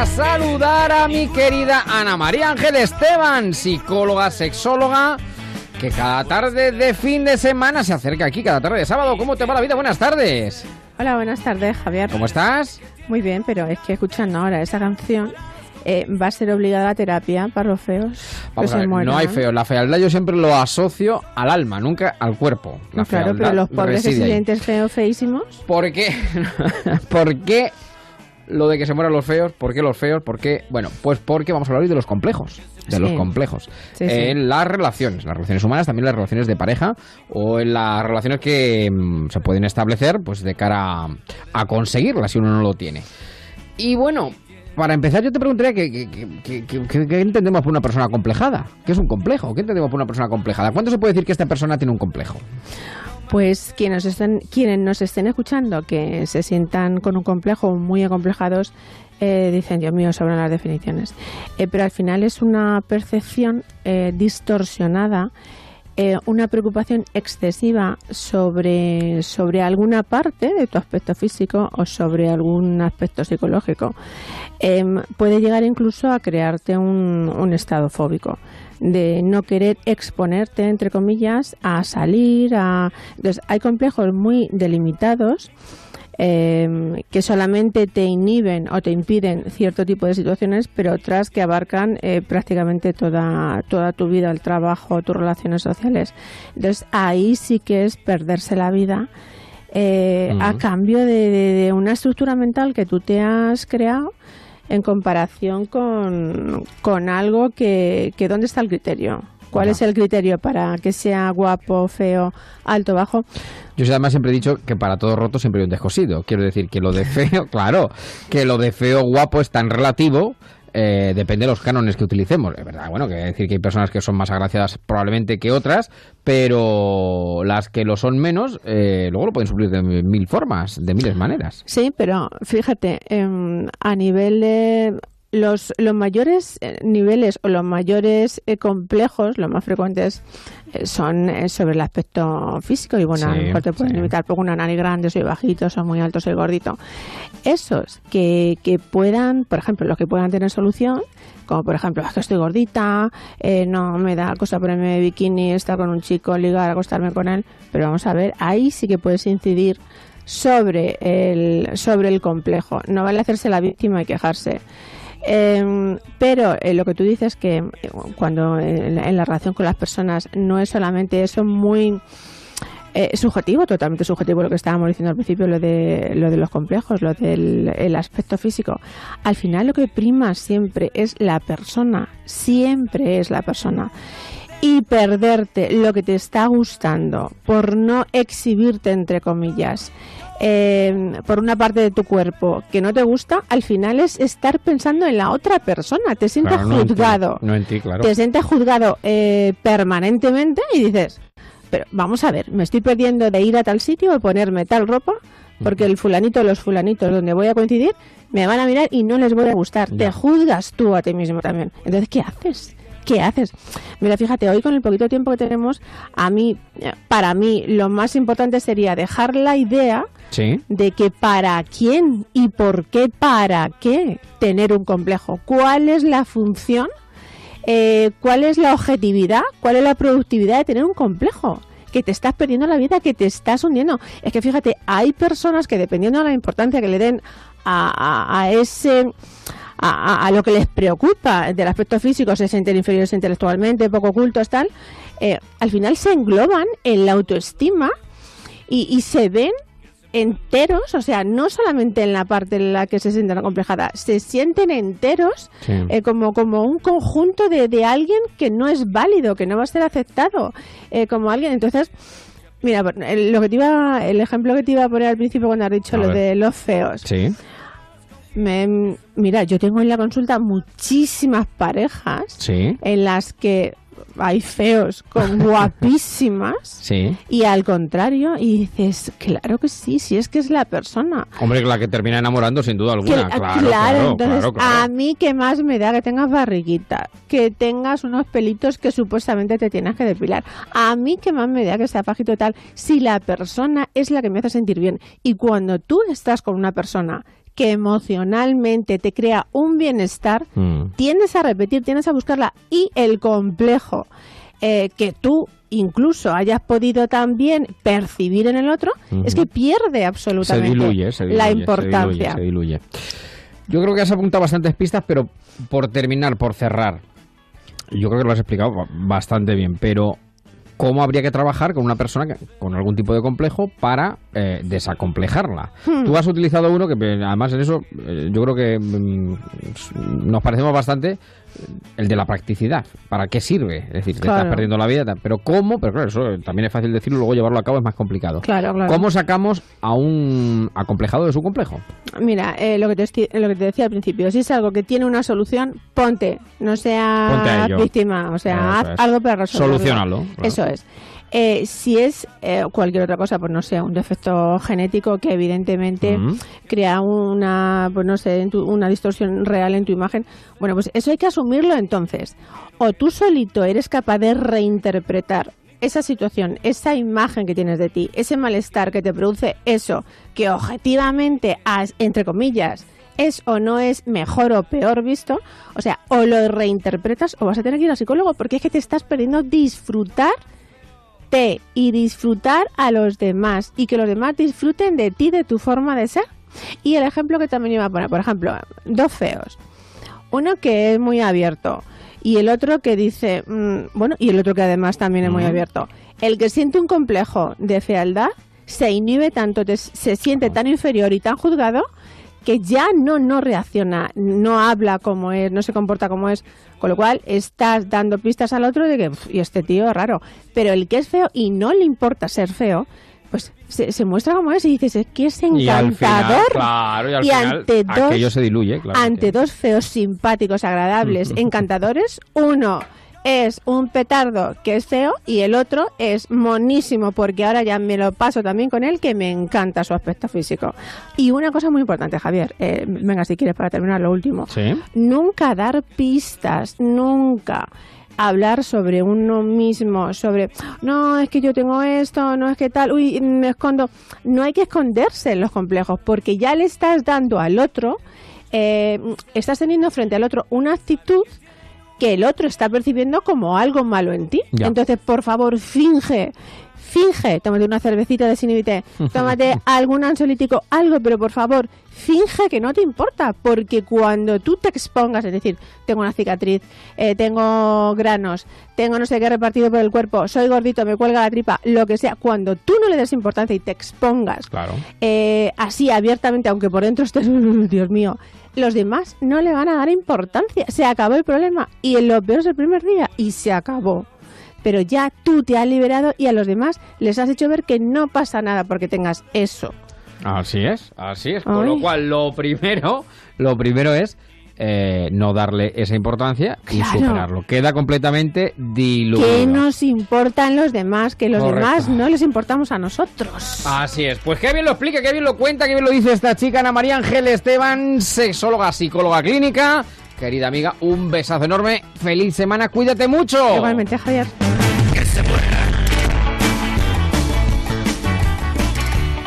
a saludar a mi querida Ana María Ángel Esteban, psicóloga, sexóloga, que cada tarde de fin de semana se acerca aquí, cada tarde de sábado. ¿Cómo te va la vida? Buenas tardes. Hola, buenas tardes, Javier. ¿Cómo estás? Muy bien, pero es que escuchando ahora esa canción eh, va a ser obligada la terapia para los feos. Vamos a ver, no hay feos. La fealdad yo siempre lo asocio al alma, nunca al cuerpo. La claro, pero los pobres residentes feos, feísimos. ¿Por qué? ¿Por qué lo de que se mueran los feos? ¿Por qué los feos? ¿Por qué? Bueno, pues porque vamos a hablar hoy de los complejos. De los complejos. en las relaciones, las relaciones humanas, también las relaciones de pareja o en las relaciones que mm, se pueden establecer pues de cara a, a conseguirlas si uno no lo tiene. Y bueno, para empezar, yo te preguntaría ¿qué, entendemos por una persona complejada? ¿Qué es un complejo? ¿Qué entendemos por una persona complejada? ¿Cuánto se puede decir que esta persona tiene un complejo? Pues quienes, estén, quienes nos estén escuchando que se sientan con un complejo muy acomplejados, eh, dicen, Dios mío, sobran las definiciones. Eh, pero al final es una percepción eh, distorsionada eh, una preocupación excesiva sobre, sobre alguna parte de tu aspecto físico o sobre algún aspecto psicológico em, puede llegar incluso a crearte un, un estado fóbico de no querer exponerte, entre comillas, a salir. A... Entonces, hay complejos muy delimitados Em, que solamente te inhiben o te impiden cierto tipo de situaciones, pero otras que abarcan eh, prácticamente toda, toda tu vida, el trabajo, tus relaciones sociales. Entonces ahí sí que es perderse la vida. Eh, a cambio de, una estructura mental que tú te has creado en comparación con, con algo que, que ¿dónde está el criterio? ¿Cuál es el criterio para que sea guapo, feo, alto, bajo? Yo además siempre he dicho que para todo roto siempre hay un descosido. Quiero decir que lo de feo, claro, que lo de feo, guapo es tan relativo eh, depende de los cánones que utilicemos. Es verdad, bueno, que decir que hay personas que son más agraciadas probablemente que otras, pero las que lo son menos, eh, luego lo pueden suplir de mil formas, de miles maneras. Sí, pero fíjate, em, a nivel de los, los mayores eh, niveles o los mayores eh, complejos, los más frecuentes, eh, son sobre el aspecto físico. Y bueno, a lo mejor te pueden limitar por una nariz grande, soy bajito, soy muy alto, soy gordito. Esos que, que puedan, por ejemplo, los que puedan tener solución, como por ejemplo, es que estoy gordita, no me da cosa ponerme bikini, estar con un chico, ligar, acostarme con él. Pero vamos a ver, ahí sí que puedes incidir sobre el, sobre el complejo. No vale hacerse la víctima y quejarse. Em, pero eh, lo que tú dices que eh, cuando en, la relación con las personas no es solamente eso muy eh, subjetivo, totalmente subjetivo lo que estábamos diciendo al principio, lo de, lo de los complejos, lo del el aspecto físico. Al final lo que prima siempre es la persona, siempre es la persona. Y perderte lo que te está gustando por no exhibirte, entre comillas, eh, por una parte de tu cuerpo que no te gusta, al final es estar pensando en la otra persona. Te sientes juzgado. No en, ti, claro. Te sientes juzgado eh, permanentemente y dices, pero vamos a ver, me estoy perdiendo de ir a tal sitio o ponerme tal ropa porque el fulanito, los fulanitos donde voy a coincidir, me van a mirar y no les voy a gustar. Te juzgas tú a ti mismo también. Entonces, ¿qué haces? ¿qué haces? Mira, fíjate, hoy con el poquito tiempo que tenemos, a mí, para mí, lo más importante sería dejar la idea de que para quién y por qué para qué tener un complejo. ¿Cuál es la función? Eh, ¿Cuál es la objetividad? ¿Cuál es la productividad de tener un complejo? que te estás perdiendo la vida, que te estás hundiendo. Es que fíjate, hay personas que dependiendo de la importancia que le den a ese a, lo que les preocupa del aspecto físico, se sienten inferiores intelectualmente, poco cultos, tal, eh, al final se engloban en la autoestima y, se ven enteros, o sea, no solamente en la parte en la que se sienten acomplejadas, se sienten enteros eh, como, como un conjunto de, de, alguien que no es válido, que no va a ser aceptado eh, como alguien. Entonces, mira, el, lo que te iba, el ejemplo que te iba a poner al principio cuando has dicho lo de los feos. Sí. Me, mira, yo tengo en la consulta muchísimas parejas en las que hay feos con guapísimas y al contrario y dices claro que sí si es que es la persona hombre la que termina enamorando sin duda alguna claro, claro, entonces a mí que más me da que tengas barriguita que tengas unos pelitos que supuestamente te tienes que depilar a mí que más me da que sea pajito tal si la persona es la que me hace sentir bien y cuando tú estás con una persona que emocionalmente te crea un bienestar, mm. tiendes a repetir, tienes a buscarla. Y el complejo eh, que tú incluso hayas podido también percibir en el otro, es que pierde absolutamente la importancia. Se diluye, Yo creo que has apuntado bastantes pistas, pero por terminar, por cerrar, yo creo que lo has explicado bastante bien, pero cómo habría que trabajar con una persona con algún tipo de complejo para eh, desacomplejarla. Hmm. Tú has utilizado uno que además en eso eh, yo creo que mm, nos parecemos bastante el de la practicidad. ¿Para qué sirve? Es decir, te estás perdiendo la vida, pero ¿cómo? Pero claro, eso también es fácil decirlo, luego llevarlo a cabo es más complicado. Claro, claro. ¿Cómo sacamos a un acomplejado de su complejo? Mira, eh, lo, que te, lo que te decía al principio, si es algo que tiene una solución, ponte, no seas víctima, o sea, haz algo para resolverlo. Solucionalo. Eso es. Eh, si es eh, cualquier otra cosa, pues no sé, un defecto genético que evidentemente crea una, pues no sé, una distorsión real en tu imagen, bueno, pues eso hay que asumirlo entonces. O tú solito eres capaz de reinterpretar esa situación, esa imagen que tienes de ti, ese malestar que te produce eso, que objetivamente, entre comillas, es o no es mejor o peor visto, o sea, o lo reinterpretas o vas a tener que ir al psicólogo porque es que te estás perdiendo disfrutar y disfrutar a los demás y que los demás disfruten de ti, de tu forma de ser. Y el ejemplo que también iba a poner, por ejemplo, dos feos. Uno que es muy abierto y el otro que dice, mm, bueno, y el otro que además también es muy abierto. El que siente un complejo de fealdad se inhibe tanto, se siente tan inferior y tan juzgado que ya no, no reacciona, no habla como es, no se comporta como es, con lo cual estás dando pistas al otro de que, y este tío es raro, pero el que es feo y no le importa ser feo, pues se, muestra como es y dices, es que es encantador. Y, ante dos, se diluye, ante dos feos simpáticos, agradables, encantadores, uno es un petardo que es feo y el otro es monísimo porque ahora ya me lo paso también con él que me encanta su aspecto físico. Y una cosa muy importante, Javier, eh, venga si quieres para terminar lo último. Nunca dar pistas, nunca hablar sobre uno mismo, sobre, no, es que yo tengo esto, no es que tal, uy, me escondo. No hay que esconderse en los complejos porque ya le estás dando al otro, eh, estás teniendo frente al otro una actitud que el otro está percibiendo como algo malo en ti. Entonces, por favor, finge finge, tómate una cervecita de sinibite, tómate algún ansiolítico, algo, pero por favor, finge que no te importa, porque cuando tú te expongas, es decir, tengo una cicatriz, eh, tengo granos, tengo no sé qué repartido por el cuerpo, soy gordito, me cuelga la tripa, lo que sea, cuando tú no le des importancia y te expongas claro. eh, así abiertamente, aunque por dentro estés, Dios mío, los demás no le van a dar importancia. Se acabó el problema. Y en lo peor es el primer día. Y se acabó. Pero ya tú te has liberado y a los demás les has hecho ver que no pasa nada porque tengas eso. Así es, así es. Con lo cual, lo primero, lo primero es eh, no darle esa importancia y superarlo. Queda completamente diluido. ¿Qué nos importan los demás? Que los demás no les importamos a nosotros. Así es. Pues qué bien lo explica, qué bien lo cuenta, qué bien lo dice esta chica, Ana María Ángel Esteban, sexóloga, psicóloga clínica. Querida amiga, un besazo enorme. Feliz semana, cuídate mucho. Igualmente, Javier.